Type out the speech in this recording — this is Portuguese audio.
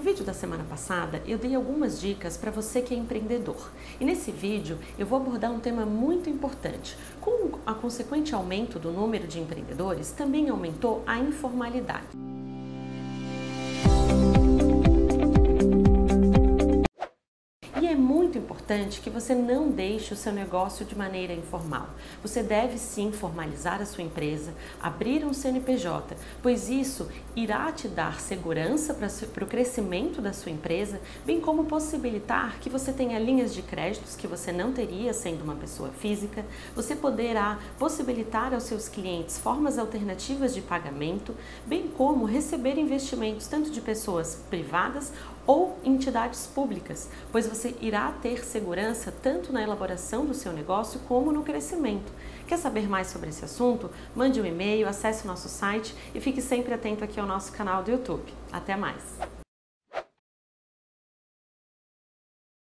No vídeo da semana passada, eu dei algumas dicas para você que é empreendedor. E nesse vídeo, eu vou abordar um tema muito importante. Com o consequente aumento do número de empreendedores, também aumentou a informalidade. Muito importante que você não deixe o seu negócio de maneira informal. Você deve sim formalizar a sua empresa, abrir um CNPJ, pois isso irá te dar segurança para o crescimento da sua empresa, bem como possibilitar que você tenha linhas de créditos que você não teria sendo uma pessoa física. Você poderá possibilitar aos seus clientes formas alternativas de pagamento, bem como receber investimentos tanto de pessoas privadas ou entidades públicas, pois você irá ter segurança tanto na elaboração do seu negócio como no crescimento. Quer saber mais sobre esse assunto? Mande um e-mail, acesse o nosso site e fique sempre atento aqui ao nosso canal do YouTube. Até mais!